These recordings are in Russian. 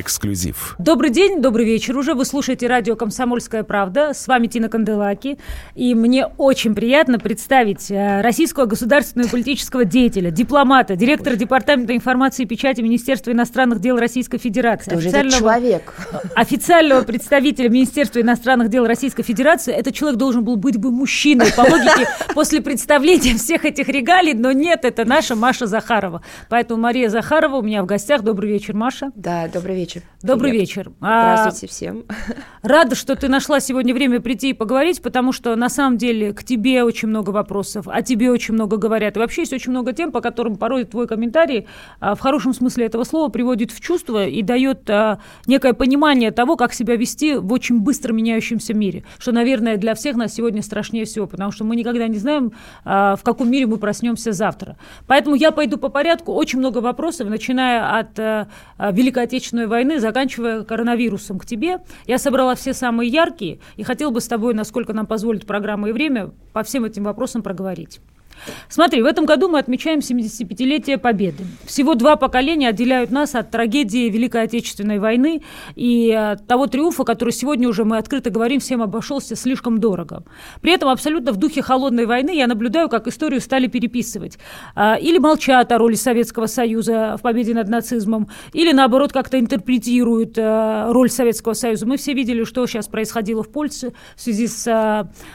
Эксклюзив. Добрый день, добрый вечер уже. Вы слушаете радио «Комсомольская правда». С вами Тина Канделаки. И мне очень приятно представить э, российского государственного политического деятеля, дипломата, директора Департамента информации и печати Министерства иностранных дел Российской Федерации. Кто же этот человек? Официального представителя Министерства иностранных дел Российской Федерации. Этот человек должен был быть бы мужчиной, по логике, после представления всех этих регалий. Но нет, это наша Маша Захарова. Поэтому Мария Захарова у меня в гостях. Добрый вечер, Маша. Да, добрый вечер вечер. Добрый Привет. вечер. Здравствуйте а, всем. Рада, что ты нашла сегодня время прийти и поговорить, потому что на самом деле к тебе очень много вопросов, о тебе очень много говорят. И вообще есть очень много тем, по которым порой твой комментарий а, в хорошем смысле этого слова приводит в чувство и дает а, некое понимание того, как себя вести в очень быстро меняющемся мире. Что, наверное, для всех нас сегодня страшнее всего, потому что мы никогда не знаем, а, в каком мире мы проснемся завтра. Поэтому я пойду по порядку. Очень много вопросов, начиная от а, Великой Отечественной войны, заканчивая коронавирусом к тебе. Я собрала все самые яркие и хотел бы с тобой, насколько нам позволит программа и время, по всем этим вопросам проговорить. Смотри, в этом году мы отмечаем 75-летие Победы. Всего два поколения отделяют нас от трагедии Великой Отечественной войны и от того триумфа, который сегодня уже мы открыто говорим, всем обошелся слишком дорого. При этом абсолютно в духе холодной войны я наблюдаю, как историю стали переписывать. А, или молчат о роли Советского Союза в победе над нацизмом, или наоборот как-то интерпретируют а, роль Советского Союза. Мы все видели, что сейчас происходило в Польше в связи с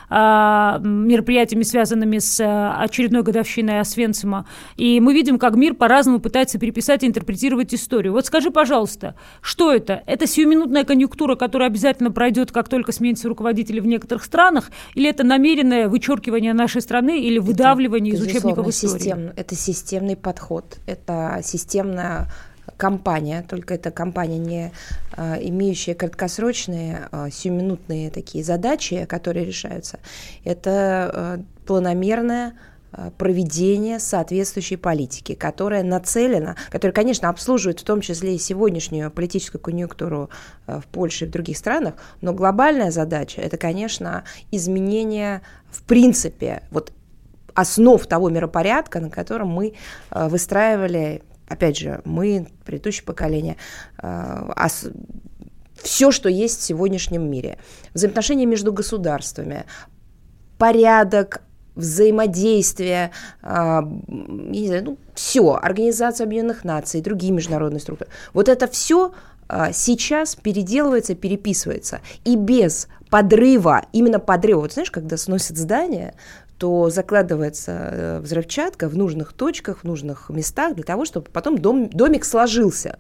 а, мероприятиями, связанными с очередной годовщиной Освенцима. И мы видим, как мир по-разному пытается переписать и интерпретировать историю. Вот скажи, пожалуйста, что это? Это сиюминутная конъюнктура, которая обязательно пройдет, как только сменится руководители в некоторых странах, или это намеренное вычеркивание нашей страны или выдавливание это, из учебников истории? Систем, это системный подход, это системная компания, только это компания, не а, имеющая краткосрочные, а, сиюминутные такие задачи, которые решаются. Это а, планомерная проведения соответствующей политики, которая нацелена, которая, конечно, обслуживает в том числе и сегодняшнюю политическую конъюнктуру э, в Польше и в других странах, но глобальная задача – это, конечно, изменение в принципе вот основ того миропорядка, на котором мы э, выстраивали, опять же, мы, предыдущее поколение, все, что есть в сегодняшнем мире. Взаимоотношения между государствами, порядок взаимодействие, а, не знаю, ну, все, Организация Объединенных Наций, другие международные структуры. Вот это все а, сейчас переделывается, переписывается. И без подрыва, именно подрыва, вот знаешь, когда сносят здание, то закладывается э, взрывчатка в нужных точках, в нужных местах для того, чтобы потом дом, домик сложился.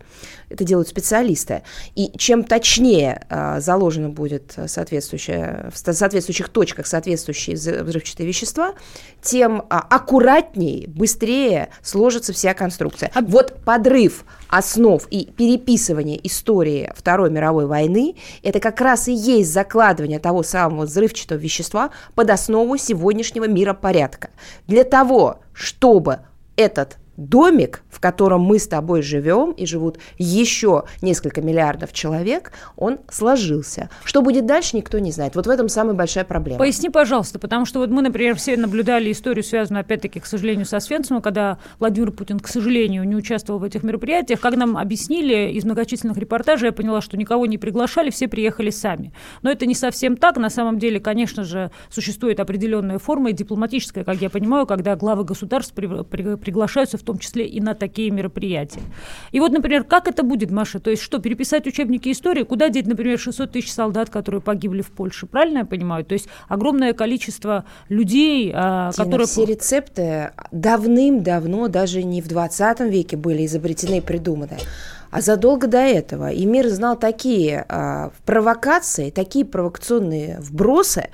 Это делают специалисты. И чем точнее а, заложено будет соответствующее, в соответствующих точках соответствующие взрывчатые вещества, тем а, аккуратнее, быстрее сложится вся конструкция. А... Вот подрыв основ и переписывание истории Второй мировой войны – это как раз и есть закладывание того самого взрывчатого вещества под основу сегодняшнего миропорядка. Для того, чтобы этот домик, в котором мы с тобой живем, и живут еще несколько миллиардов человек, он сложился. Что будет дальше, никто не знает. Вот в этом самая большая проблема. Поясни, пожалуйста, потому что вот мы, например, все наблюдали историю, связанную, опять-таки, к сожалению, со Свенцем, когда Владимир Путин, к сожалению, не участвовал в этих мероприятиях. Как нам объяснили из многочисленных репортажей, я поняла, что никого не приглашали, все приехали сами. Но это не совсем так. На самом деле, конечно же, существует определенная форма и дипломатическая, как я понимаю, когда главы государств при, при, приглашаются в том числе и на такие мероприятия. И вот, например, как это будет, Маша? То есть что, переписать учебники истории? Куда деть, например, 600 тысяч солдат, которые погибли в Польше? Правильно я понимаю? То есть огромное количество людей, а, Тина, которые... Все рецепты давным-давно, даже не в 20 веке были изобретены и придуманы а задолго до этого. И мир знал такие а, провокации, такие провокационные вбросы,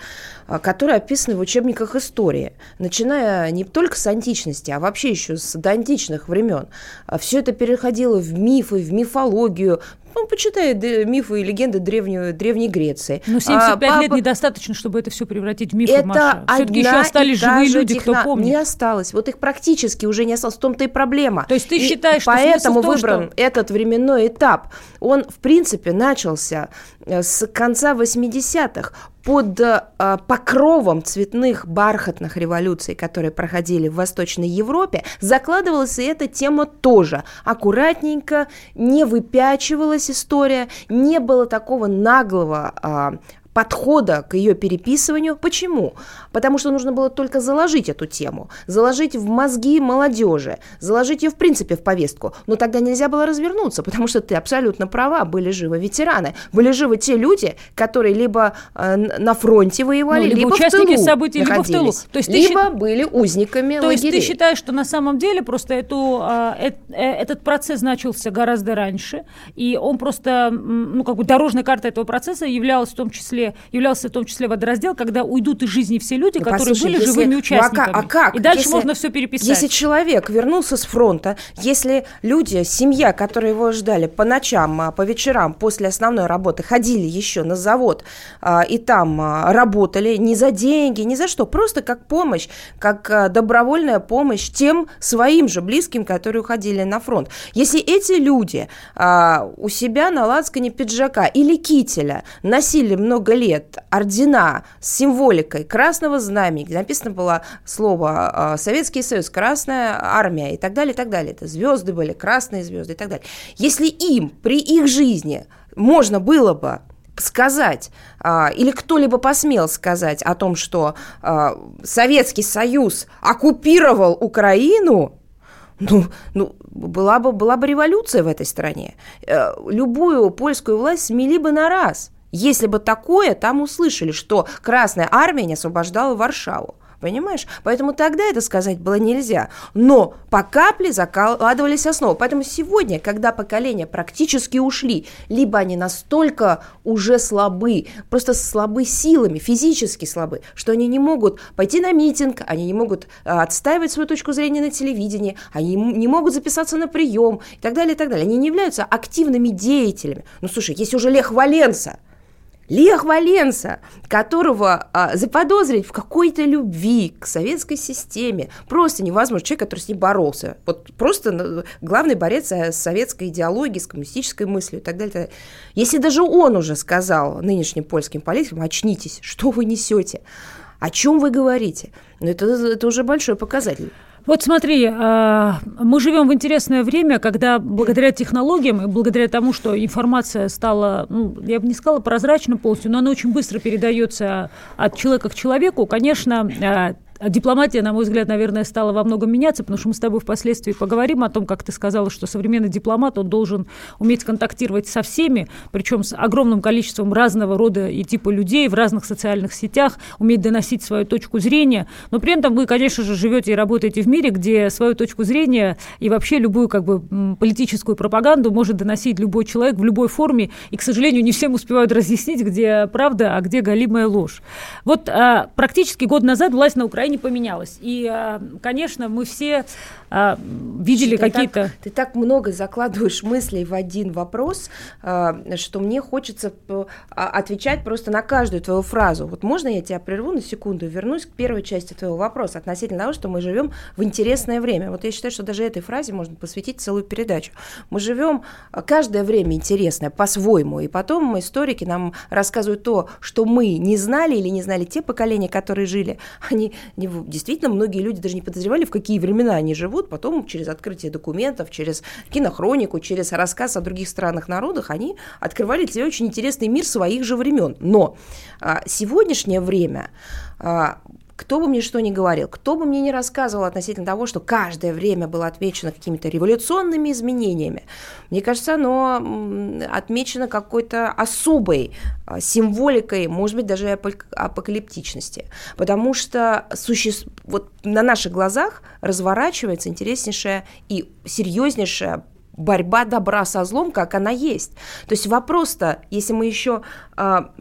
которые описаны в учебниках истории, начиная не только с античности, а вообще еще с доантичных времен. А Все это переходило в мифы, в мифологию, ну, почитай мифы и легенды древней, древней Греции. Но 75 а, лет папа... недостаточно, чтобы это все превратить в мифы, это Маша. Все-таки еще остались живые люди, техно... кто помнит. Не осталось. Вот их практически уже не осталось. В том-то и проблема. То есть ты и считаешь, поэтому что выбран что... этот временной этап. Он, в принципе, начался с конца 80-х под э, покровом цветных бархатных революций, которые проходили в Восточной Европе, закладывалась и эта тема тоже. Аккуратненько, не выпячивалась история, не было такого наглого э, подхода к ее переписыванию. Почему? Потому что нужно было только заложить эту тему, заложить в мозги молодежи, заложить ее в принципе в повестку. Но тогда нельзя было развернуться, потому что ты абсолютно права, были живы ветераны, были живы те люди, которые либо э, на фронте воевали, ну, либо, либо участники в тылу событий, либо в тылу. То есть либо ты, были узниками То лагерей. есть ты считаешь, что на самом деле просто эту, э, э, этот процесс начался гораздо раньше, и он просто, ну как бы дорожная карта этого процесса являлась в том числе числе, являлся в том числе водораздел, когда уйдут из жизни все люди, ну, которые послушай, были если... живыми участниками. Ну, а, как? И дальше если... можно все переписать. Если человек вернулся с фронта, если люди, семья, которые его ждали по ночам, а, по вечерам после основной работы, ходили еще на завод а, и там работали не за деньги, не за что, просто как помощь, как добровольная помощь тем своим же близким, которые уходили на фронт. Если эти люди у себя на лацкане пиджака или кителя носили много много лет ордена с символикой красного знамени, написано было слово а, Советский Союз, Красная Армия и так далее, и так далее. Это звезды были, красные звезды и так далее. Если им при их жизни можно было бы сказать, а, или кто-либо посмел сказать о том, что а, Советский Союз оккупировал Украину, ну, ну была, бы, была бы революция в этой стране. Э, любую польскую власть смели бы на раз. Если бы такое там услышали, что Красная Армия не освобождала Варшаву. Понимаешь? Поэтому тогда это сказать было нельзя. Но по капле закладывались основы. Поэтому сегодня, когда поколения практически ушли, либо они настолько уже слабы, просто слабы силами, физически слабы, что они не могут пойти на митинг, они не могут а, отстаивать свою точку зрения на телевидении, они не могут записаться на прием и так далее, и так далее. Они не являются активными деятелями. Ну, слушай, есть уже Лех Валенса – Лех Валенса, которого а, заподозрить в какой-то любви к советской системе, просто невозможно. Человек, который с ней боролся. Вот просто ну, главный борец с советской идеологией, с коммунистической мыслью и так далее. Так далее. Если даже он уже сказал нынешним польским политикам, очнитесь, что вы несете, о чем вы говорите, ну, это, это уже большой показатель. Вот смотри, а, мы живем в интересное время, когда благодаря технологиям и благодаря тому, что информация стала, ну, я бы не сказала прозрачно полностью, но она очень быстро передается от человека к человеку, конечно, а дипломатия, на мой взгляд, наверное, стала во многом меняться, потому что мы с тобой впоследствии поговорим о том, как ты сказала, что современный дипломат, он должен уметь контактировать со всеми, причем с огромным количеством разного рода и типа людей в разных социальных сетях, уметь доносить свою точку зрения. Но при этом вы, конечно же, живете и работаете в мире, где свою точку зрения и вообще любую как бы политическую пропаганду может доносить любой человек в любой форме, и, к сожалению, не всем успевают разъяснить, где правда, а где галимая ложь. Вот а, практически год назад власть на Украине не поменялось. И, а, конечно, мы все а, видели какие-то... Ты так много закладываешь мыслей в один вопрос, а, что мне хочется отвечать просто на каждую твою фразу. Вот можно я тебя прерву на секунду, вернусь к первой части твоего вопроса относительно того, что мы живем в интересное время. Вот я считаю, что даже этой фразе можно посвятить целую передачу. Мы живем каждое время интересное по-своему, и потом историки нам рассказывают то, что мы не знали или не знали те поколения, которые жили, они действительно многие люди даже не подозревали, в какие времена они живут. Потом через открытие документов, через кинохронику, через рассказ о других странах, народах, они открывали себя очень интересный мир своих же времен. Но а, сегодняшнее время а, кто бы мне что ни говорил, кто бы мне ни рассказывал относительно того, что каждое время было отмечено какими-то революционными изменениями, мне кажется, оно отмечено какой-то особой а, символикой, может быть, даже апокалиптичности. Потому что суще... вот на наших глазах разворачивается интереснейшая и серьезнейшая борьба добра со злом, как она есть. То есть вопрос-то, если мы еще а,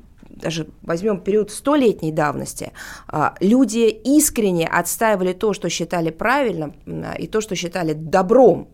даже возьмем период столетней давности, а, люди искренне отстаивали то, что считали правильным, и то, что считали добром.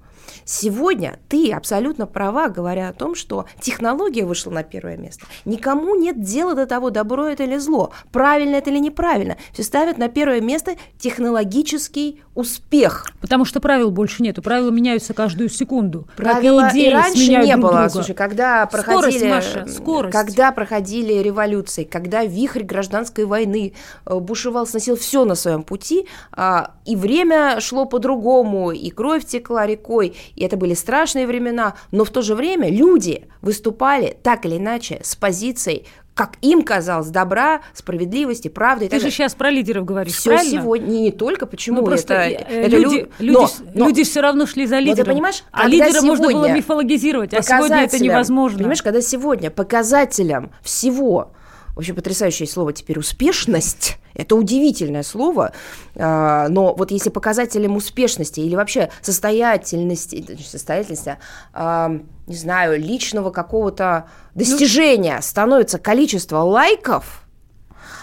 Сегодня ты абсолютно права, говоря о том, что технология вышла на первое место. Никому нет дела до того, добро это или зло, правильно это или неправильно. Все ставят на первое место технологический успех. Потому что правил больше нету. Правила меняются каждую секунду. Правила и, и раньше не друг было. Друга. Слушай, когда проходили, скорость, Маша, скорость. когда проходили революции, когда вихрь гражданской войны э, бушевал, сносил все на своем пути, а, и время шло по-другому, и кровь текла рекой, и это были страшные времена, но в то же время люди выступали так или иначе с позицией как им казалось, добра, справедливости, правды. Ты же далее. сейчас про лидеров говоришь, Все правильно? сегодня, не, не только, почему ну, просто это, это люди, лю... люди, но, но, люди все равно шли за лидером. ты понимаешь, а лидера можно было мифологизировать, а сегодня это невозможно. Понимаешь, когда сегодня показателем всего Вообще потрясающее слово теперь успешность. Это удивительное слово. А, но вот если показателем успешности или вообще состоятельности, состоятельности, а, не знаю, личного какого-то достижения становится количество лайков,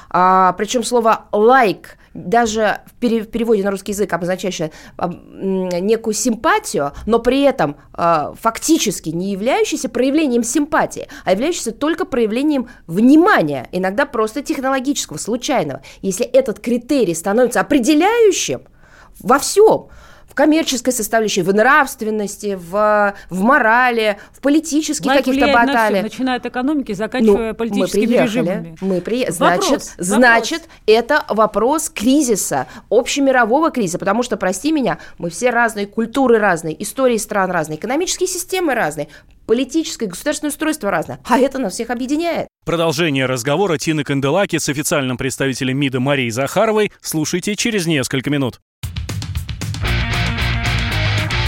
а, причем слово лайк даже в переводе на русский язык обозначающее некую симпатию, но при этом э, фактически не являющийся проявлением симпатии, а являющийся только проявлением внимания, иногда просто технологического, случайного. Если этот критерий становится определяющим во всем, коммерческой составляющей, в нравственности, в, в морали, в политических каких-то баталиях. начиная от экономики, заканчивая ну, политическими мы приехали, режимами. Мы при... значит, вопрос, значит, вопрос. это вопрос кризиса, общемирового кризиса, потому что, прости меня, мы все разные, культуры разные, истории стран разные, экономические системы разные, политическое, государственное устройство разное, а это нас всех объединяет. Продолжение разговора Тины Канделаки с официальным представителем МИДа Марией Захаровой слушайте через несколько минут.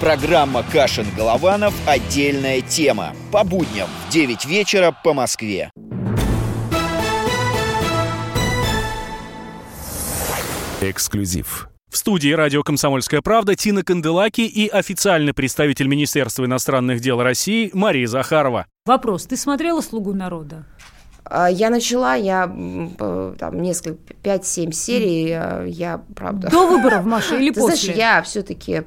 Программа «Кашин-Голованов. Отдельная тема». По будням в 9 вечера по Москве. Эксклюзив. В студии радио «Комсомольская правда» Тина Канделаки и официальный представитель Министерства иностранных дел России Мария Захарова. Вопрос. Ты смотрела «Слугу народа»? А, я начала, я там несколько, 5-7 серий, я, правда... До выборов, Маша, или Ты после? знаешь, я все-таки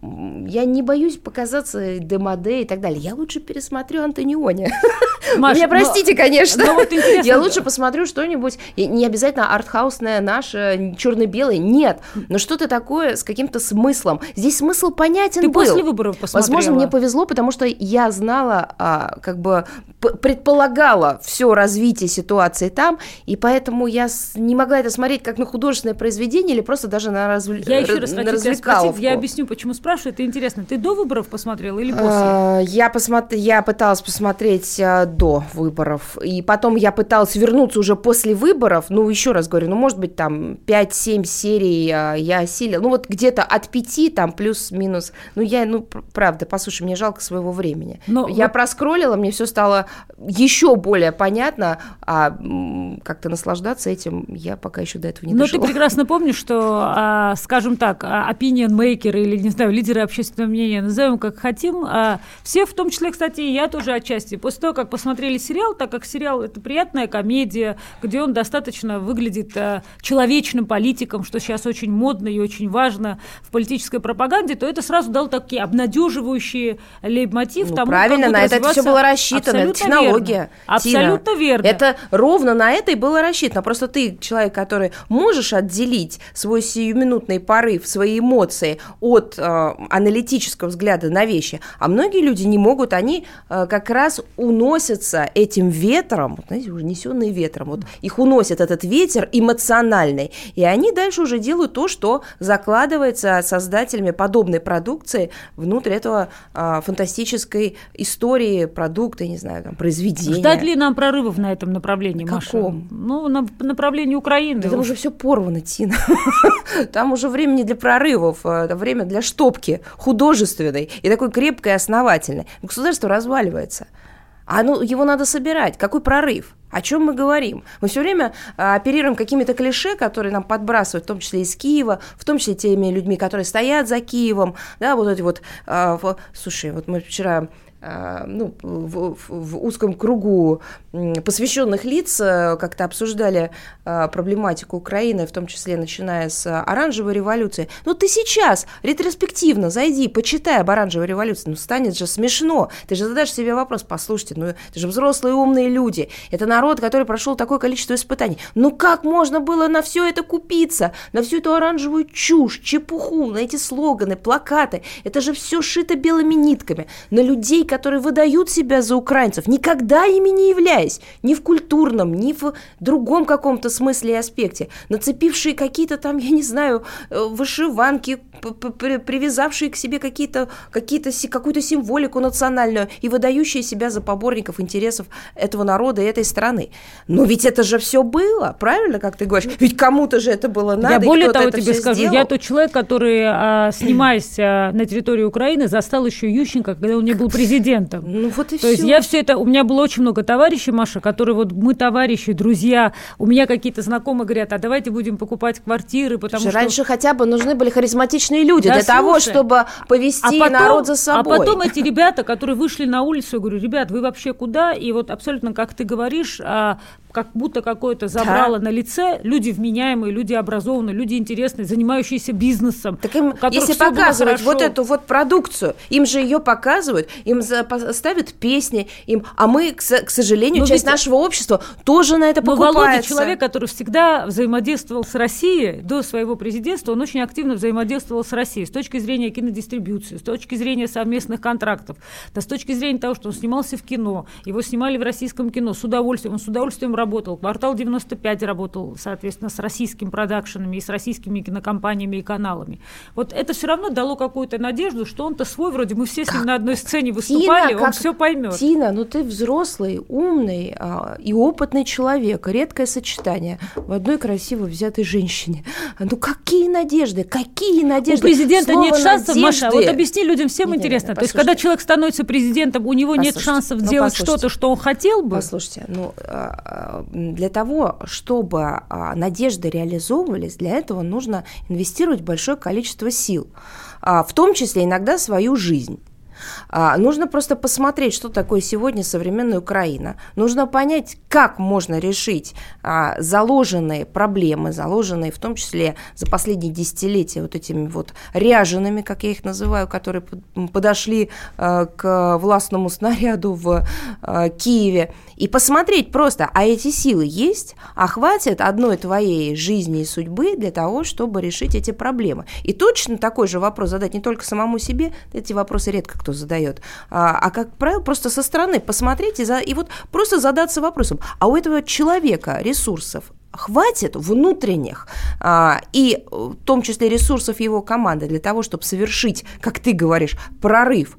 я не боюсь показаться демоде и так далее. Я лучше пересмотрю Антониони. Маш, Меня простите, но, конечно. Но вот я лучше посмотрю что-нибудь, не обязательно артхаусное наше, черно-белое, нет. Но что-то такое с каким-то смыслом. Здесь смысл понятен Ты был. после выборов посмотрела? Возможно, мне повезло, потому что я знала, а, как бы предполагала все развитие ситуации там, и поэтому я не могла это смотреть как на художественное произведение или просто даже на, разв... я еще раз на развлекаловку. Я объясню, почему спрашиваю спрашиваю, это интересно. Ты до выборов посмотрела или после? А, я, посмотр... я пыталась посмотреть а, до выборов. И потом я пыталась вернуться уже после выборов. Ну, еще раз говорю, ну, может быть, там 5-7 серий а, я осилила. Ну, вот где-то от 5, там, плюс-минус. Ну, я, ну, правда, послушай, мне жалко своего времени. Но я вот... проскроллила, мне все стало еще более понятно, а как-то наслаждаться этим я пока еще до этого не Но дошла. ты прекрасно помнишь, что, скажем так, opinion maker или, не знаю, лидеры общественного мнения, назовем как хотим. А все, в том числе, кстати, и я тоже отчасти. После того, как посмотрели сериал, так как сериал это приятная комедия, где он достаточно выглядит а, человечным политиком, что сейчас очень модно и очень важно в политической пропаганде, то это сразу дал такие обнадеживающие лейб-мотив. Ну, тому, правильно, на это все было рассчитано, это технология. Верно. Абсолютно Тина. верно. Это ровно на это и было рассчитано. Просто ты человек, который можешь отделить свой сиюминутный порыв, свои эмоции от э, аналитического взгляда на вещи, а многие люди не могут, они э, как раз уносятся этим ветром, вот, знаете, уже несенные ветром, вот их уносит этот ветер эмоциональный, и они дальше уже делают то, что закладывается создателями подобной продукции внутрь этого э, фантастической истории, продукта, не знаю, там, произведения. Ждать ли нам прорывов на этом направлении, на Маша? Каком? Ну, на направлении Украины. Да там уже все порвано, Тина. Там уже времени для прорывов, э, время для штопки художественной и такой крепкой и основательной. Государство разваливается. А ну, его надо собирать. Какой прорыв? О чем мы говорим? Мы все время а, оперируем какими-то клише, которые нам подбрасывают, в том числе из Киева, в том числе теми людьми, которые стоят за Киевом, да, вот эти вот, в, слушай, вот мы вчера ну, в, в узком кругу посвященных лиц э, как-то обсуждали а, проблематику Украины, в том числе начиная с оранжевой революции. Ну, ты сейчас ретроспективно зайди, почитай об оранжевой революции. Ну, станет же смешно. Ты же задашь себе вопрос, послушайте, ну, это же взрослые умные люди. Это народ, который прошел такое количество испытаний. Ну, как можно было на все это купиться? На всю эту оранжевую чушь, чепуху, на эти слоганы, плакаты. Это же все шито белыми нитками. На людей, которые выдают себя за украинцев, никогда ими не являясь, ни в культурном, ни в другом каком-то смысле и аспекте, нацепившие какие-то там, я не знаю, э, вышиванки, привязавшие к себе какие-то, какие-то, какую-то символику национальную и выдающие себя за поборников интересов этого народа и этой страны. Но ведь это же все было, правильно, как ты говоришь? Ведь кому-то же это было надо. Я более того тебе скажу, сделал. я тот человек, который, а, снимаясь а, на территории Украины, застал еще Ющенко, когда он не был президентом. Ну вот и То все. есть я все это, у меня было очень много товарищей, Маша, которые вот мы товарищи, друзья, у меня какие-то знакомые говорят, а давайте будем покупать квартиры, потому что... Раньше хотя бы нужны были харизматичные люди да, для слушай, того, чтобы повести а потом, народ за собой. А потом эти ребята, которые вышли на улицу, я говорю, ребят, вы вообще куда? И вот абсолютно, как ты говоришь, а, как будто какое-то забрало да. на лице люди вменяемые, люди образованные, люди интересные, занимающиеся бизнесом. Так им, если показывать вот эту вот продукцию, им же ее показывают, им ставят песни, им, а мы, к, к сожалению, но часть ведь, нашего общества тоже на это но покупается. Володя человек, который всегда взаимодействовал с Россией до своего президентства, он очень активно взаимодействовал с Россией с точки зрения кинодистрибуции, с точки зрения совместных контрактов, да с точки зрения того, что он снимался в кино, его снимали в российском кино с удовольствием, он с удовольствием работал. Квартал 95 работал, соответственно, с российскими продакшенами и с российскими кинокомпаниями и каналами. Вот это все равно дало какую-то надежду, что он-то свой, вроде мы все с ним как? на одной сцене выступали, Тина, он все поймет. Тина, ну ты взрослый, умный а, и опытный человек. Редкое сочетание в одной красиво взятой женщине. Ну какие надежды, какие надежды? У президента Слово нет шансов, надежды. Маша, вот объясни людям всем нет, интересно. Нет, нет, То есть, когда человек становится президентом, у него послушайте, нет шансов ну, сделать что-то, что он хотел бы? Послушайте, ну а, для того, чтобы а, надежды реализовывались, для этого нужно инвестировать большое количество сил, а, в том числе иногда свою жизнь. А, нужно просто посмотреть, что такое сегодня современная Украина. Нужно понять, как можно решить а, заложенные проблемы, заложенные в том числе за последние десятилетия вот этими вот ряжеными, как я их называю, которые подошли а, к властному снаряду в а, Киеве, и посмотреть просто, а эти силы есть, а хватит одной твоей жизни и судьбы для того, чтобы решить эти проблемы. И точно такой же вопрос задать не только самому себе, эти вопросы редко кто кто задает, а, а как правило, просто со стороны посмотреть и, за, и вот просто задаться вопросом, а у этого человека ресурсов хватит внутренних а, и в том числе ресурсов его команды для того, чтобы совершить, как ты говоришь, прорыв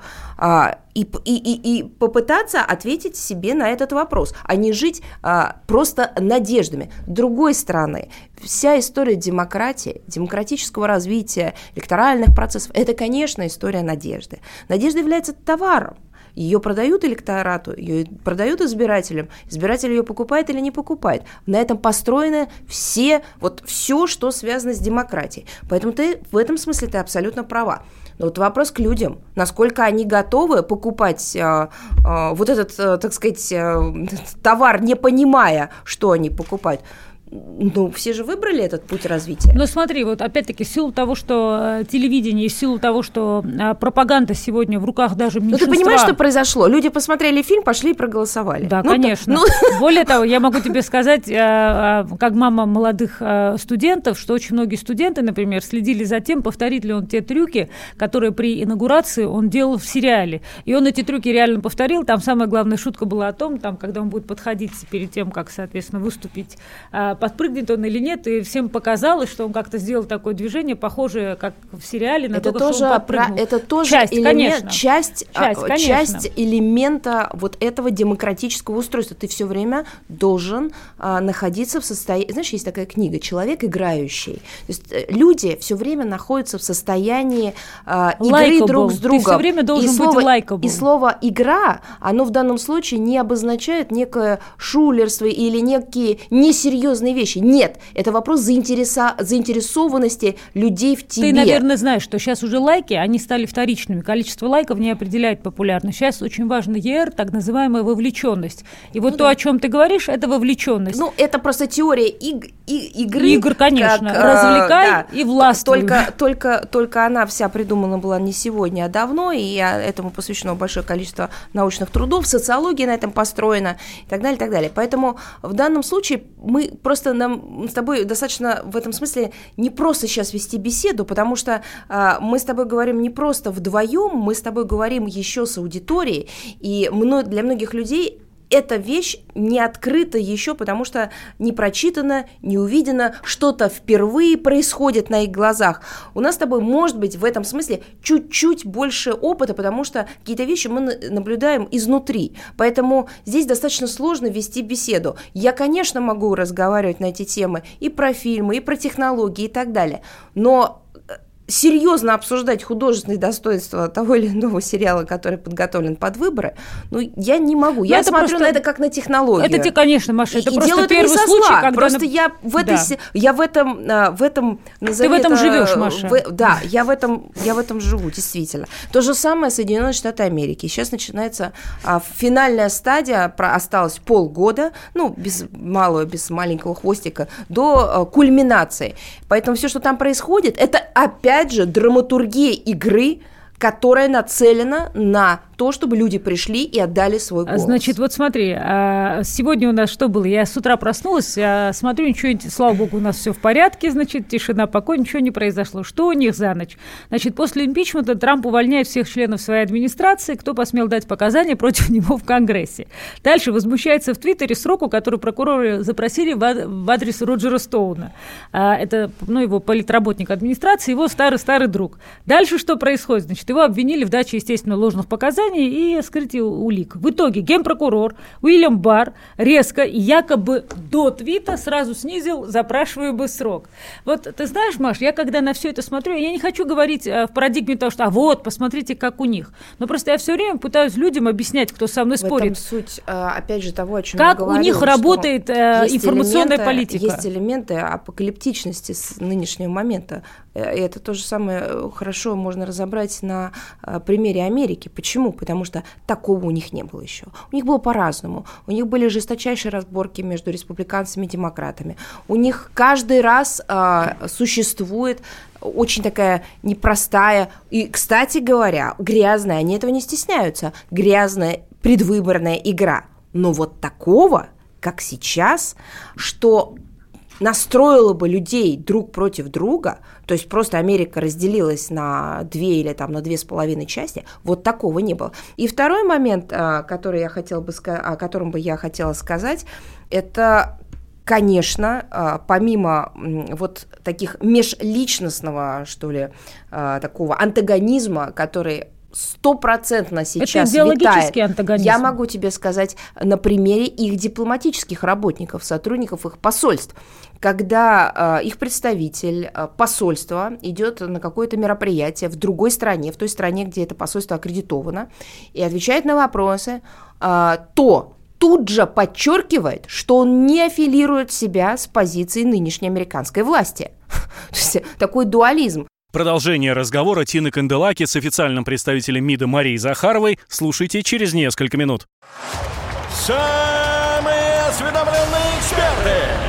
и, и, и, и попытаться ответить себе на этот вопрос, а не жить а, просто надеждами. С другой стороны, вся история демократии, демократического развития, электоральных процессов, это, конечно, история надежды. Надежда является товаром. Ее продают электорату, ее продают избирателям, избиратель ее покупает или не покупает. На этом построены все, вот все, что связано с демократией. Поэтому ты в этом смысле ты абсолютно права. Но вот вопрос к людям, насколько они готовы покупать э, э, вот этот, э, так сказать, товар, не понимая, что они покупают. Ну, все же выбрали этот путь развития. Но смотри, вот опять-таки, в силу того, что э, телевидение, в силу того, что э, пропаганда сегодня в руках даже меньшинства... Ну, ты понимаешь, что произошло? Люди посмотрели фильм, пошли и проголосовали. Да, ну, конечно. Ну... Более того, я могу тебе сказать, э, как мама молодых студентов, что очень многие студенты, например, следили за тем, повторит ли он те трюки, которые при инаугурации он делал в сериале. И он эти трюки реально повторил. Там самая главная шутка была о том, там, когда он будет подходить перед тем, как, соответственно, выступить подпрыгнет он или нет, и всем показалось, что он как-то сделал такое движение, похожее, как в сериале, на это то, тоже что он подпрыгнул. Про, это тоже часть, элемент, конечно. Часть, часть, а, часть элемента вот этого демократического устройства. Ты все время должен а, находиться в состоянии... Знаешь, есть такая книга «Человек играющий». То есть э, люди все время находятся в состоянии а, игры likeable. друг с другом. Ты все время должен и слово, быть likeable. И слово «игра», оно в данном случае не обозначает некое шулерство или некие несерьезные вещи. Нет, это вопрос заинтереса... заинтересованности людей в тебе. Ты, наверное, знаешь, что сейчас уже лайки, они стали вторичными. Количество лайков не определяет популярность. Сейчас очень важно ER, так называемая вовлеченность. И вот ну, то, да. о чем ты говоришь, это вовлеченность. Ну, это просто теория иг... И, игры. Игр, конечно. Как, Развлекай да, и властвуй. Только, только, только она вся придумана была не сегодня, а давно, и этому посвящено большое количество научных трудов, социология на этом построена и так далее, и так далее. Поэтому в данном случае мы просто нам с тобой достаточно в этом смысле не просто сейчас вести беседу, потому что э, мы с тобой говорим не просто вдвоем, мы с тобой говорим еще с аудиторией, и для многих людей эта вещь не открыта еще, потому что не прочитано, не увидено, что-то впервые происходит на их глазах. У нас с тобой может быть в этом смысле чуть-чуть больше опыта, потому что какие-то вещи мы наблюдаем изнутри. Поэтому здесь достаточно сложно вести беседу. Я, конечно, могу разговаривать на эти темы и про фильмы, и про технологии и так далее, но серьезно обсуждать художественные достоинства того или иного сериала, который подготовлен под выборы, ну, я не могу. Но я смотрю просто... на это как на технологию. Это, конечно, Маша, это и просто первый это случай, зла. когда... Просто на... я в, этой, да. я в этом, а, в этом Ты в этом это, живешь, Маша. В, да, я в, этом, я в этом живу, действительно. То же самое Соединенные Штаты Америки. Сейчас начинается а, финальная стадия, про, осталось полгода, ну, без малого, без маленького хвостика, до а, кульминации. Поэтому все, что там происходит, это опять опять же, драматургия игры, которая нацелена на то, чтобы люди пришли и отдали свой голос. Значит, вот смотри, а, сегодня у нас что было? Я с утра проснулась, я смотрю, ничего, слава богу, у нас все в порядке, значит, тишина, покой, ничего не произошло. Что у них за ночь? Значит, после импичмента Трамп увольняет всех членов своей администрации, кто посмел дать показания против него в Конгрессе. Дальше возмущается в Твиттере сроку, который прокуроры запросили в адрес Роджера Стоуна. А, это, ну, его политработник администрации, его старый-старый друг. Дальше что происходит? Значит, его обвинили в даче, естественно, ложных показаний, показаний и скрытие улик. В итоге генпрокурор Уильям Барр резко якобы до твита сразу снизил запрашиваемый срок. Вот ты знаешь, Маш, я когда на все это смотрю, я не хочу говорить э, в парадигме того, что а вот, посмотрите, как у них. Но просто я все время пытаюсь людям объяснять, кто со мной в спорит. Этом суть, э, опять же, того, о чем как я говорила, у них работает э, информационная элементы, политика. Есть элементы апокалиптичности с нынешнего момента. И это то же самое хорошо можно разобрать на примере Америки. Почему? потому что такого у них не было еще. У них было по-разному. У них были жесточайшие разборки между республиканцами и демократами. У них каждый раз э, существует очень такая непростая и, кстати говоря, грязная, они этого не стесняются, грязная предвыборная игра. Но вот такого, как сейчас, что настроила бы людей друг против друга, то есть просто Америка разделилась на две или там на две с половиной части, вот такого не было. И второй момент, а, который я хотела бы, о котором бы я хотела сказать, это конечно, а, помимо вот таких межличностного, что ли, а, такого антагонизма, который стопроцентно сейчас Это витает. антагонизм. Я могу тебе сказать на примере их дипломатических работников, сотрудников их посольств. Когда э, их представитель э, посольства идет на какое-то мероприятие в другой стране, в той стране, где это посольство аккредитовано, и отвечает на вопросы, э, то тут же подчеркивает, что он не аффилирует себя с позицией нынешней американской власти. То есть такой дуализм. Продолжение разговора Тины Канделаки с официальным представителем МИДа Марией Захаровой слушайте через несколько минут. Самые осведомленные эксперты,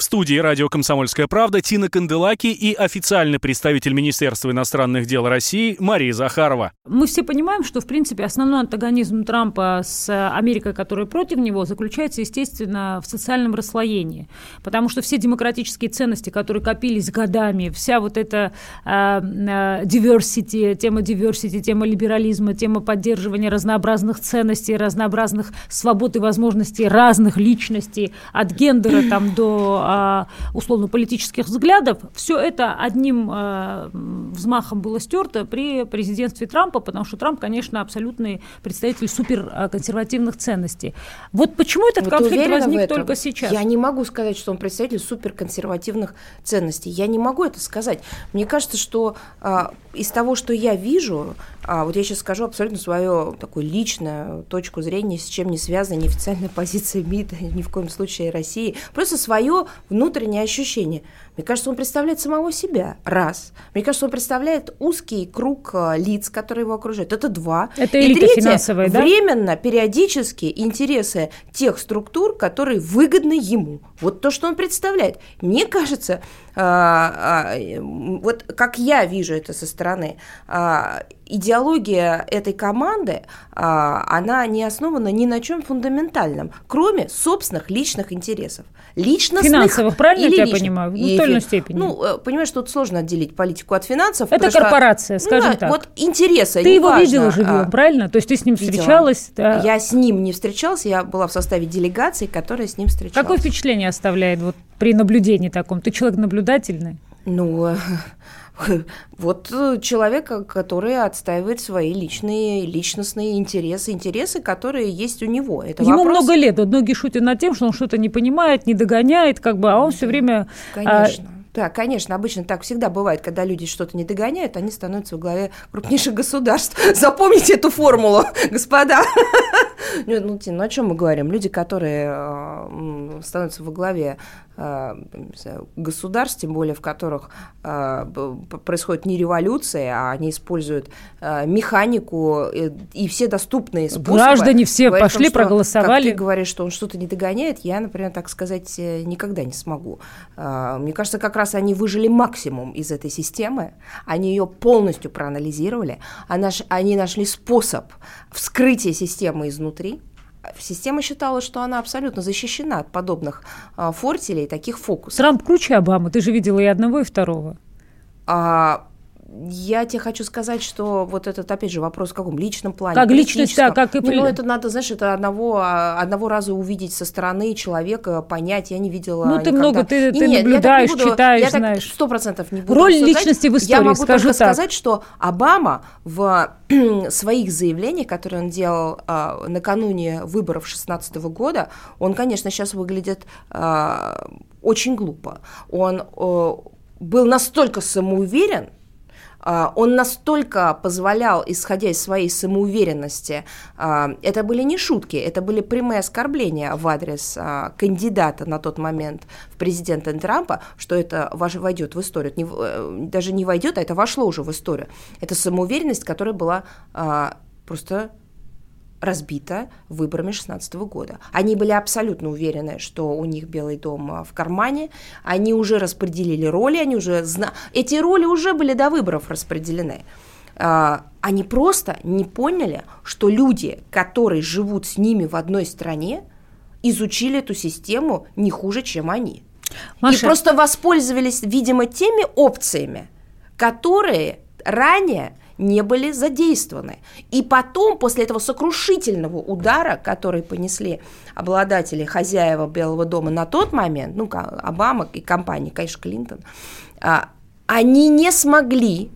В студии радио «Комсомольская правда» Тина Канделаки и официальный представитель Министерства иностранных дел России Мария Захарова. Мы все понимаем, что, в принципе, основной антагонизм Трампа с Америкой, которая против него, заключается, естественно, в социальном расслоении. Потому что все демократические ценности, которые копились годами, вся вот эта э, э, diversity, тема diversity, тема либерализма, тема поддерживания разнообразных ценностей, разнообразных свобод и возможностей разных личностей, от гендера там до а, условно-политических взглядов, все это одним а, взмахом было стерто при президентстве Трампа, потому что Трамп, конечно, абсолютный представитель суперконсервативных ценностей. Вот почему этот вот конфликт возник только сейчас? Я не могу сказать, что он представитель суперконсервативных ценностей. Я не могу это сказать. Мне кажется, что а, из того, что я вижу, а, вот я сейчас скажу абсолютно свою такую личную точку зрения, с чем не связана неофициальная позиция МИДа, ни в коем случае России, просто свое внутреннее ощущение. Мне кажется, он представляет самого себя, раз. Мне кажется, он представляет узкий круг а, лиц, которые его окружают. Это два. Это И третье, финансовая, да? временно, периодически интересы тех структур, которые выгодны ему. Вот то, что он представляет. Мне кажется, а, а, вот как я вижу это со стороны, идеология этой команды, она не основана ни на чем фундаментальном, кроме собственных личных интересов. Личностных Финансовых, правильно или я личных. понимаю? В той или степени. Ну, э, понимаешь, тут сложно отделить политику от финансов. Это корпорация, что, скажем ну, так. Вот интересы. Ты его важно, видела живем, а, правильно? То есть ты с ним видела. встречалась? Да. Я с ним не встречалась, я была в составе делегации, которая с ним встречалась. Какое впечатление оставляет вот при наблюдении таком? Ты человек наблюдательный? Ну, вот человек, который отстаивает свои личные, личностные интересы, интересы, которые есть у него. Это Ему вопрос... много лет. Вот многие шутят над тем, что он что-то не понимает, не догоняет, как бы, а он все время... А, Конечно. А, да, конечно, обычно так всегда бывает, когда люди что-то не догоняют, они становятся во главе крупнейших государств. Запомните эту формулу, господа. Ну, ну, о чем мы говорим? Люди, которые э, становятся во главе э, государств, тем более в которых э, происходит не революция, а они используют э, механику и, все доступные способы. Граждане все Говорит пошли, том, что, проголосовали. Как ты говоришь, что он что-то не догоняет, я, например, так сказать, э, никогда не смогу. Э, мне кажется, как раз они выжили максимум из этой системы, они ее полностью проанализировали, они нашли способ вскрытия системы изнутри, Система считала, что она абсолютно защищена от подобных а, фортелей, таких фокусов. Трамп круче Обамы, ты же видела и одного, и второго. А, я тебе хочу сказать, что вот этот, опять же, вопрос в каком личном плане. Как личность, да, как и... Ну, это надо, знаешь, это одного, одного раза увидеть со стороны человека, понять, я не видела Ну, ты много, ты, ты нет, наблюдаешь, буду, читаешь, я знаешь. сто процентов не буду Роль обсуждать. личности в истории, Я могу скажу только так. сказать, что Обама в своих заявлениях, которые он делал а, накануне выборов 2016 года, он, конечно, сейчас выглядит а, очень глупо. Он а, был настолько самоуверен, он настолько позволял, исходя из своей самоуверенности, а, это были не шутки, это были прямые оскорбления в адрес а, кандидата на тот момент в президента Трампа, что это войдет в историю, э, даже не войдет, а это вошло уже в историю. Это самоуверенность, которая была просто разбита выборами 2016 года. Они были абсолютно уверены, что у них Белый дом в кармане, они уже распределили роли, они уже зна... эти роли уже были до выборов распределены. А, они просто не поняли, что люди, которые живут с ними в одной стране, изучили эту систему не хуже, чем они. Маша... И просто воспользовались, видимо, теми опциями, которые ранее не были задействованы. И потом, после этого сокрушительного удара, который понесли обладатели, хозяева Белого дома на тот момент, ну, Обама и компания, конечно, Клинтон, а, они не смогли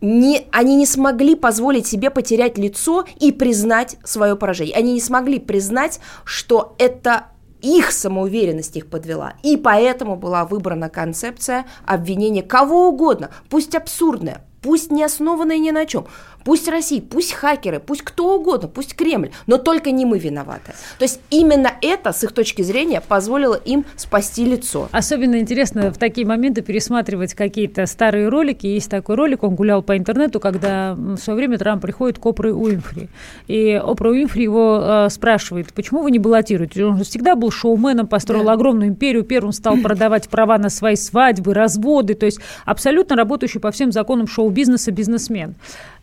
не, они не смогли позволить себе потерять лицо и признать свое поражение. Они не смогли признать, что это их самоуверенность их подвела. И поэтому была выбрана концепция обвинения кого угодно, пусть абсурдная, пусть не основанная ни на чем, Пусть Россия, пусть хакеры, пусть кто угодно, пусть Кремль, но только не мы виноваты. То есть именно это, с их точки зрения, позволило им спасти лицо. Особенно интересно в такие моменты пересматривать какие-то старые ролики. Есть такой ролик, он гулял по интернету, когда в свое время Трамп приходит к Опре Уинфри. И Опра Уинфри его э, спрашивает, почему вы не баллотируете? Он же всегда был шоуменом, построил да. огромную империю, первым стал продавать права на свои свадьбы, разводы, то есть абсолютно работающий по всем законам шоу-бизнеса бизнесмен.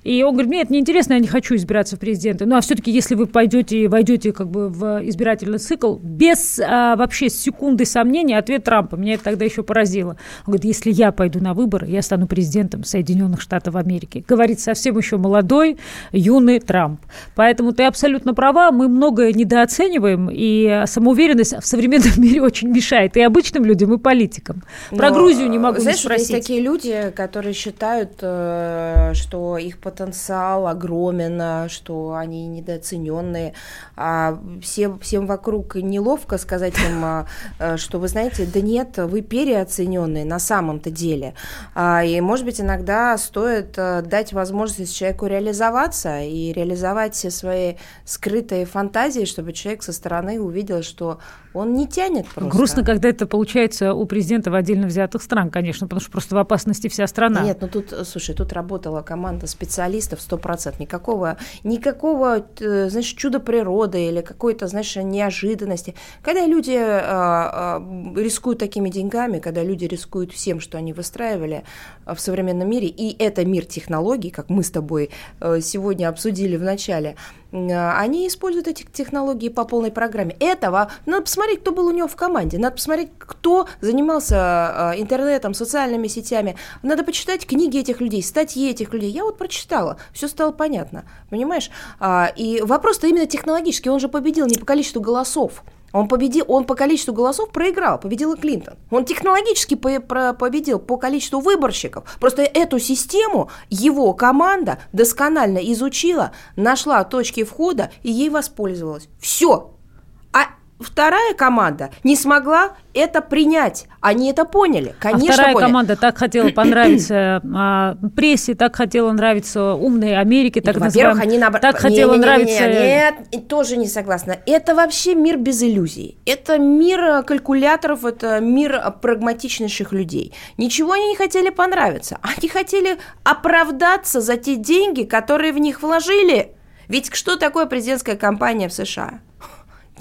И он говорит, мне это неинтересно, я не хочу избираться в президенты. Ну, а все-таки, если вы пойдете, войдете как бы в избирательный цикл, без а, вообще секунды сомнения, ответ Трампа, меня это тогда еще поразило. Он говорит, если я пойду на выборы, я стану президентом Соединенных Штатов Америки. Говорит совсем еще молодой, юный Трамп. Поэтому ты абсолютно права, мы многое недооцениваем, и самоуверенность в современном мире очень мешает и обычным людям, и политикам. Про Но, Грузию не могу знаешь, не спросить. есть такие люди, которые считают, э, что их потенциал огромен, а, что они недооцененные. А всем, всем вокруг неловко сказать им, а, а, что вы знаете, да нет, вы переоцененные на самом-то деле. И, может быть, иногда стоит дать возможность человеку реализоваться и реализовать все свои скрытые фантазии, чтобы человек со стороны увидел, что он не тянет просто. Грустно, когда это получается у президента в отдельно взятых стран, конечно, потому что просто в опасности вся страна. Нет, ну тут, слушай, тут работала команда специалистов 100%. Никакого, никакого э, знаешь, чуда природы или какой-то, знаешь, неожиданности. Когда люди а, а, рискуют такими деньгами, когда люди рискуют всем, что они выстраивали в современном мире, и это мир технологий, как мы с тобой э, сегодня обсудили в начале, они используют эти технологии по полной программе. Этого надо посмотреть, кто был у него в команде, надо посмотреть, кто занимался а, интернетом, социальными сетями. Надо почитать книги этих людей, статьи этих людей. Я вот прочитала, все стало понятно, понимаешь? А, и вопрос-то именно технологический, он же победил не по количеству голосов. Он победил, он по количеству голосов проиграл, победила Клинтон. Он технологически по, про, победил по количеству выборщиков. Просто эту систему его команда досконально изучила, нашла точки входа и ей воспользовалась. Все. А вторая команда не смогла это принять. Они это поняли. Конечно, а вторая поняли. команда так хотела понравиться а, прессе, так хотела нравиться умной Америке, так Во-первых, они набр... так не, хотела не, не, нравиться... Нет, нет, тоже не согласна. Это вообще мир без иллюзий. Это мир калькуляторов, это мир прагматичнейших людей. Ничего они не хотели понравиться. Они хотели оправдаться за те деньги, которые в них вложили. Ведь что такое президентская кампания в США?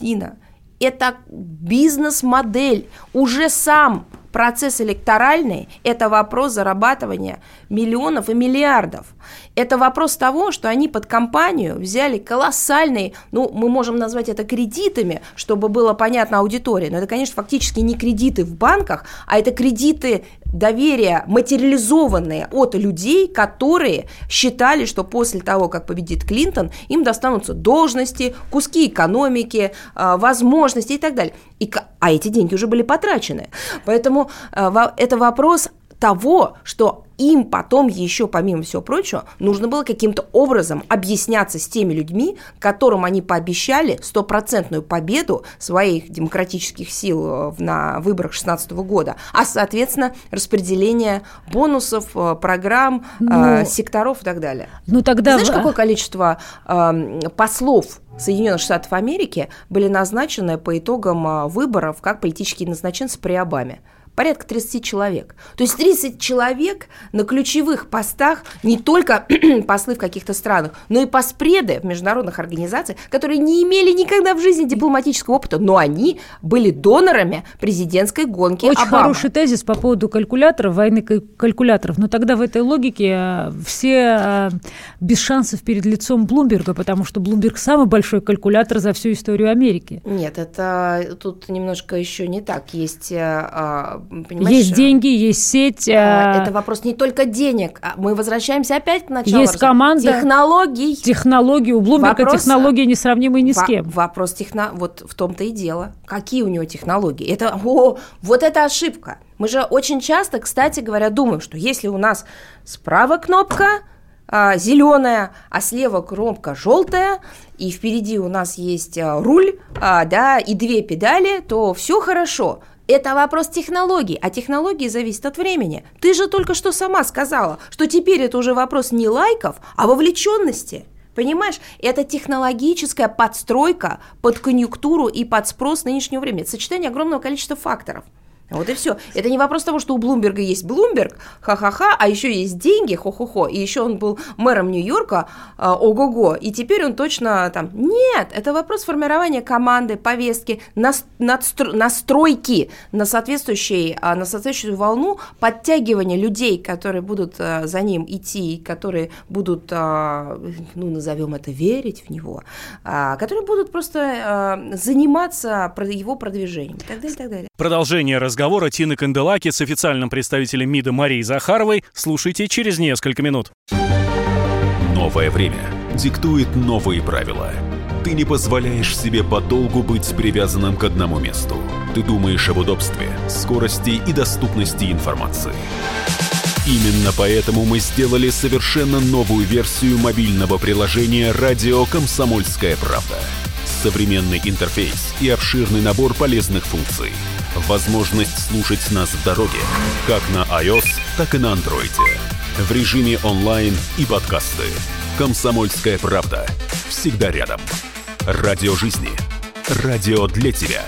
Дина, это бизнес-модель. Уже сам процесс электоральный – это вопрос зарабатывания миллионов и миллиардов. Это вопрос того, что они под компанию взяли колоссальные, ну, мы можем назвать это кредитами, чтобы было понятно аудитории, но это, конечно, фактически не кредиты в банках, а это кредиты доверия, материализованные от людей, которые считали, что после того, как победит Клинтон, им достанутся должности, куски экономики, а, возможности и так далее. И, а эти деньги уже были потрачены. Поэтому а, это вопрос того, что им потом еще, помимо всего прочего, нужно было каким-то образом объясняться с теми людьми, которым они пообещали стопроцентную победу своих демократических сил э, на выборах 2016 года, а, соответственно, распределение бонусов, э, программ, э, ну, секторов и так далее. Ну, тогда... Знаешь, какое количество э, послов Соединенных Штатов Америки были назначены по итогам выборов как политические назначенцы при Обаме? Порядка 30 человек. То есть 30 человек на ключевых постах не только послы в каких-то странах, но и поспреды в международных организациях, которые не имели никогда в жизни дипломатического опыта, но они были донорами президентской гонки Очень Обамы. хороший тезис по поводу калькуляторов, войны калькуляторов. Но тогда в этой логике э, все э, без шансов перед лицом Блумберга, потому что Блумберг самый большой калькулятор за всю историю Америки. Нет, это тут немножко еще не так. Есть э, понимаешь? Есть деньги, есть сеть. А. Это вопрос не только денег. А мы возвращаемся опять к началу. Есть команда. Технологий. Технологии. У Блумберга вопрос... технологии несравнимые ни с кем. Вопрос техно... Вот в том-то и дело. Какие у него технологии? Это, о, вот это ошибка. Мы же очень часто, кстати говоря, думаем, что если у нас справа кнопка, а, зеленая, а слева кнопка желтая, и впереди у нас есть руль, а, да, и две педали, то все хорошо Это вопрос технологий, а технологии зависят от времени. Ты же только что сама сказала, что теперь это уже вопрос не лайков, а вовлеченности. Понимаешь, это технологическая подстройка под конъюнктуру и под спрос нынешнего времени. Это сочетание огромного количества факторов – вот и все. Это не вопрос того, что у Блумберга есть Блумберг, ха-ха-ха, а еще есть деньги, хо-хо-хо, и еще он был мэром Нью-Йорка, э, ого-го, и теперь он точно там... Нет, это вопрос формирования команды, повестки, настро- настройки на, соответствующий, э, на соответствующую волну, подтягивания людей, которые будут э, за ним идти, которые будут, э, ну, назовем это, верить в него, э, которые будут просто э, заниматься его продвижением и так далее, и так далее. Продолжение разговора Тины Канделаки с официальным представителем МИДа Марией Захаровой слушайте через несколько минут. Новое время диктует новые правила. Ты не позволяешь себе подолгу быть привязанным к одному месту. Ты думаешь об удобстве, скорости и доступности информации. Именно поэтому мы сделали совершенно новую версию мобильного приложения «Радио Комсомольская правда». Современный интерфейс и обширный набор полезных функций – возможность слушать нас в дороге, как на iOS, так и на Android. В режиме онлайн и подкасты. «Комсомольская правда». Всегда рядом. Радио жизни. Радио для тебя.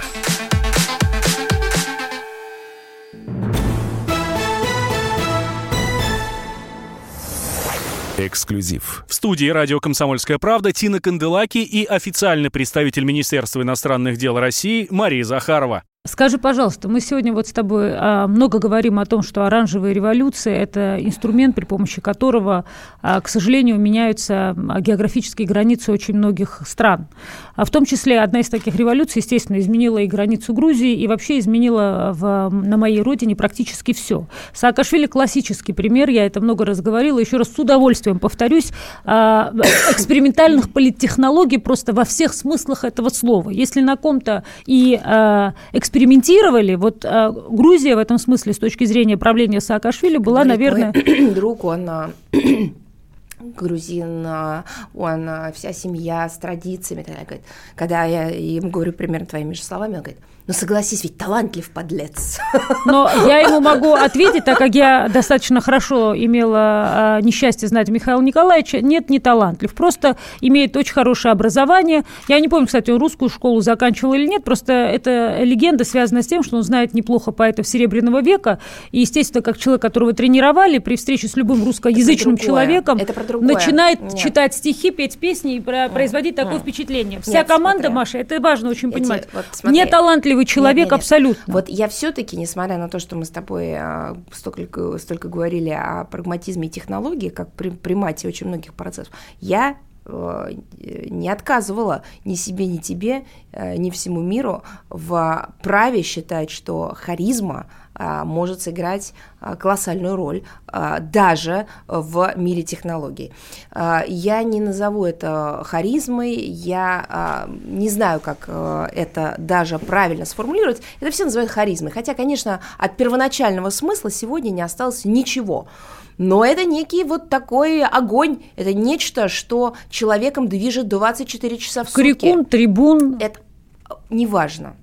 Эксклюзив. В студии радио «Комсомольская правда» Тина Канделаки и официальный представитель Министерства иностранных дел России Мария Захарова. Скажи, пожалуйста, мы сегодня вот с тобой а, много говорим о том, что оранжевая революция – это инструмент, при помощи которого, а, к сожалению, меняются а, географические границы очень многих стран. В том числе одна из таких революций, естественно, изменила и границу Грузии, и вообще изменила в, на моей родине практически все. Саакашвили – классический пример, я это много раз говорила, еще раз с удовольствием повторюсь, экспериментальных политтехнологий просто во всех смыслах этого слова. Если на ком-то и а, экспериментировали. Вот а, Грузия в этом смысле, с точки зрения правления Саакашвили, была, Говорит, наверное... друг, он а, грузин, а, он а, вся семья с традициями. Когда я ему говорю примерно твоими же словами, он говорит, ну согласись, ведь талантлив подлец. Но я ему могу ответить, так как я достаточно хорошо имела э, несчастье знать Михаила Николаевича. Нет, не талантлив, просто имеет очень хорошее образование. Я не помню, кстати, он русскую школу заканчивал или нет, просто эта легенда связана с тем, что он знает неплохо поэтов Серебряного века. И, естественно, как человек, которого тренировали, при встрече с любым русскоязычным это человеком, это начинает нет. читать стихи, петь песни и производить нет. такое впечатление. Вся нет, команда, смотря. Маша, это важно очень понимать, вот, не талантлив талантливый человек нет, абсолютно. Вот я все-таки, несмотря на то, что мы с тобой а, столько, столько говорили о прагматизме и технологии, как при, примате очень многих процессов, я э, не отказывала ни себе, ни тебе, э, ни всему миру в праве считать, что харизма может сыграть а, колоссальную роль а, даже в мире технологий. Я не назову это харизмой, я не знаю, как это даже правильно сформулировать. Это все называют харизмой. Хотя, конечно, от первоначального смысла сегодня не осталось ничего. Но это некий вот такой огонь, это нечто, что человеком движет 24 часа в сутки. Крикун, трибун. Это неважно.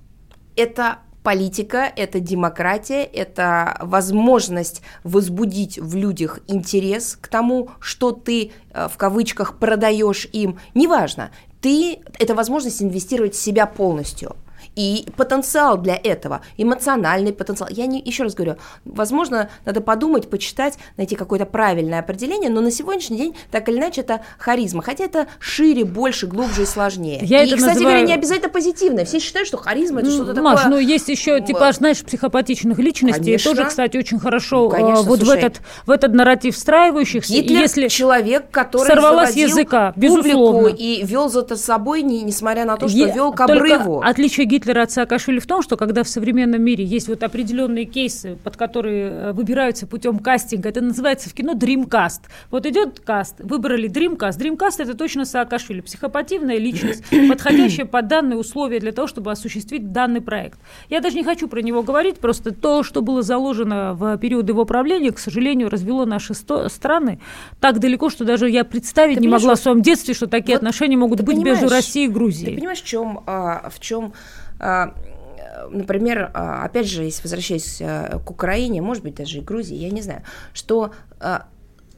Это Политика – это демократия, это возможность возбудить в людях интерес к тому, что ты э, в кавычках продаешь им. Неважно, ты – это возможность инвестировать в себя полностью – и потенциал для этого, эмоциональный потенциал. Я не, еще раз говорю, возможно, надо подумать, почитать, найти какое-то правильное определение, но на сегодняшний день так или иначе это харизма, хотя это шире, больше, глубже и сложнее. Я и, это кстати называю... говоря, не обязательно позитивно. Все считают, что харизма это что-то Маш, такое. ну есть еще типа, знаешь, психопатичных личностей, конечно. тоже, кстати, очень хорошо ну, конечно, вот слушай, в этот в этот нарратив встраивающихся. Гитлер если человек, который сорвалась языка, безусловно, и вел за собой, не, несмотря на то, что е- вел к обрыву. Отличие Гитлера От Саакашвили в том, что когда в современном мире есть вот определенные кейсы, под которые э, выбираются путем кастинга, это называется в кино Dreamcast. Вот идет каст, выбрали Dreamcast. Dreamcast это точно Саакашвили, психопативная личность, подходящая под данные условия для того, чтобы осуществить данный проект. Я даже не хочу про него говорить, просто то, что было заложено в период его правления, к сожалению, развело наши сто- страны так далеко, что даже я представить ты не могла в своем детстве, что такие вот отношения могут быть между Россией и Грузией. Ты понимаешь, в чем, а, в чем например, а, опять же, если возвращаясь э, к Украине, может быть, даже и Грузии, я не знаю, что а,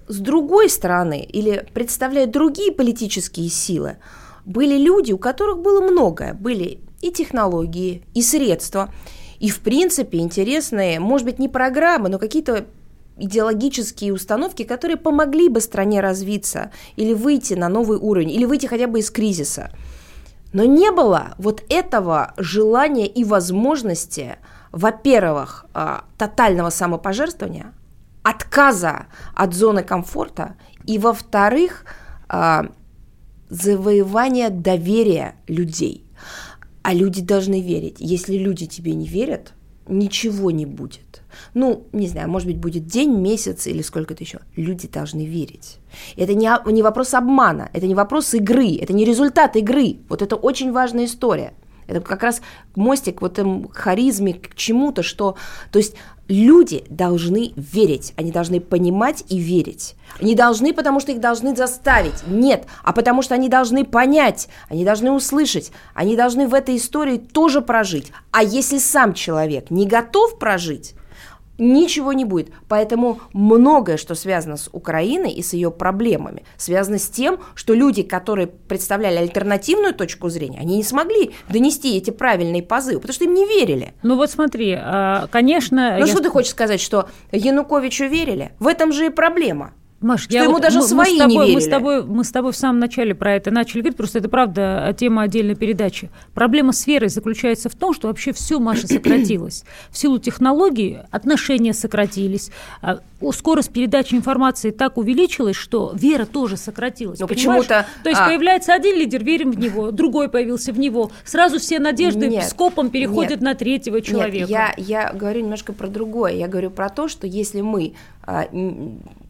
с другой стороны или представляя другие политические силы, были люди, у которых было многое. Были и технологии, и средства, и, в принципе, интересные, может быть, не программы, но какие-то идеологические установки, которые помогли бы стране развиться или выйти на новый уровень, или выйти хотя бы из кризиса. Но не было вот этого желания и возможности, во-первых, а, тотального самопожертвования, отказа от зоны комфорта, и, во-вторых, а, завоевания доверия людей. А люди должны верить. Если люди тебе не верят, ничего не будет. Ну, не знаю, может быть, будет день, месяц или сколько-то еще. Люди должны верить. Это не, не вопрос обмана, это не вопрос игры, это не результат игры. Вот это очень важная история. Это как раз мостик вот этому харизме, к чему-то, что... То есть люди должны верить, они должны понимать и верить. Не должны, потому что их должны заставить. Нет, а потому что они должны понять, они должны услышать, они должны в этой истории тоже прожить. А если сам человек не готов прожить, ничего не будет. Поэтому многое, что связано с Украиной и с ее проблемами, связано с тем, что люди, которые представляли альтернативную точку зрения, они не смогли донести эти правильные позывы, потому что им не верили. Ну вот смотри, а, конечно... Ну я... что ты хочешь сказать, что Януковичу верили? В этом же и проблема. Маш, что я ему вот, даже мы, свои мы тобой, не верили. Мы с, тобой, мы с тобой в самом начале про это начали говорить, просто это правда тема отдельной передачи. Проблема с верой заключается в том, что вообще все, Маша, сократилось. В силу технологий отношения сократились, а, скорость передачи информации так увеличилась, что вера тоже сократилась. Но почему-то... То есть а... появляется один лидер, верим в него, другой появился в него, сразу все надежды нет, скопом переходят нет, на третьего человека. Нет, я, я говорю немножко про другое. Я говорю про то, что если мы а,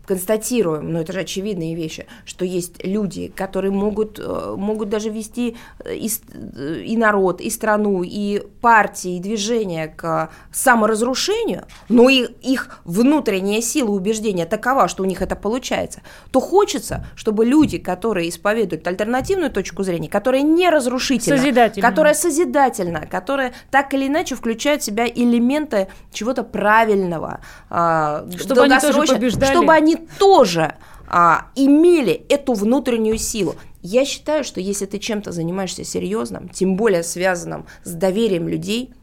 констатируем, но это же очевидные вещи, что есть люди, которые могут, э, могут даже вести э, и, э, и народ, и страну, и партии, и движение к саморазрушению, но и их внутренняя сила убеждения такова, что у них это получается, то хочется, чтобы люди, которые исповедуют альтернативную точку зрения, которая не разрушительна, которая созидательна, которая так или иначе включает в себя элементы чего-то правильного, а, чтобы они тоже побеждали. чтобы они тоже а, имели эту внутреннюю силу. Я считаю, что если ты чем-то занимаешься серьезным, тем более связанным с доверием людей,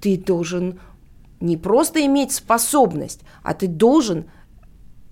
ты должен не просто иметь способность, а ты должен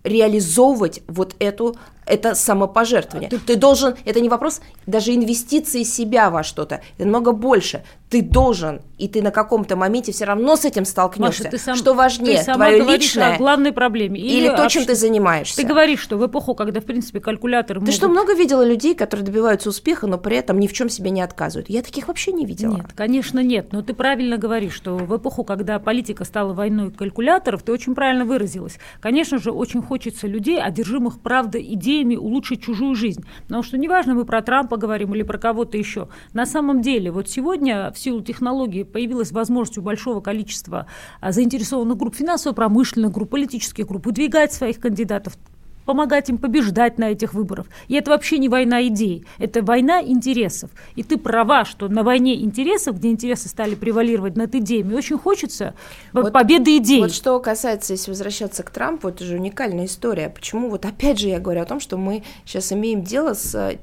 реализовывать вот эту это самопожертвование. Ты... ты должен, это не вопрос даже инвестиции себя во что-то, это много больше. Ты должен, и ты на каком-то моменте все равно с этим столкнешься. Маша, ты сам, что важнее, ты сама твое личное о главной проблеме или, или то, чем ты занимаешься. Ты говоришь, что в эпоху, когда в принципе калькуляторы. Ты могут... что много видела людей, которые добиваются успеха, но при этом ни в чем себе не отказывают? Я таких вообще не видела. Нет, конечно нет. Но ты правильно говоришь, что в эпоху, когда политика стала войной калькуляторов, ты очень правильно выразилась. Конечно же, очень хочется людей, одержимых правда идеями улучшить чужую жизнь. Потому что неважно, мы про Трампа говорим или про кого-то еще. На самом деле, вот сегодня в силу технологий появилась возможность у большого количества а, заинтересованных групп, финансово-промышленных групп, политических групп выдвигать своих кандидатов помогать им побеждать на этих выборах. И это вообще не война идей, это война интересов. И ты права, что на войне интересов, где интересы стали превалировать над идеями, очень хочется вот, победы идей. Вот что касается, если возвращаться к Трампу, это же уникальная история. Почему? Вот опять же я говорю о том, что мы сейчас имеем дело с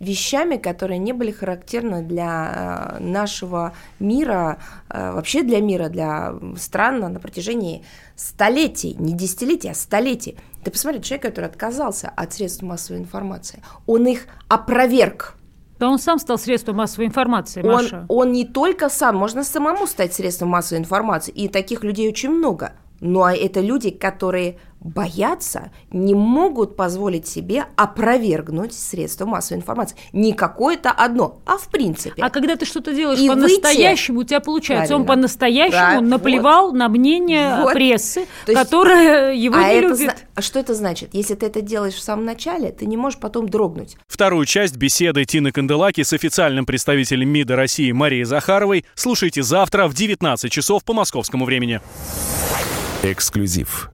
вещами, которые не были характерны для э, нашего мира, э, вообще для мира, для стран на протяжении столетий, не десятилетий, а столетий. Ты посмотри, человек, который отказался от средств массовой информации, он их опроверг. Да он сам стал средством массовой информации, Маша. Он, он не только сам, можно самому стать средством массовой информации, и таких людей очень много. Но это люди, которые боятся, не могут позволить себе опровергнуть средства массовой информации. Не какое-то одно, а в принципе. А когда ты что-то делаешь и по-настоящему, у тебя получается, Правильно. он по-настоящему наплевал вот. на мнение вот. прессы, есть, которая его а не это любит. А что это значит? Если ты это делаешь в самом начале, ты не можешь потом дрогнуть. Вторую часть беседы Тины Канделаки с официальным представителем МИДа России Марией Захаровой слушайте завтра в 19 часов по московскому времени. Эксклюзив.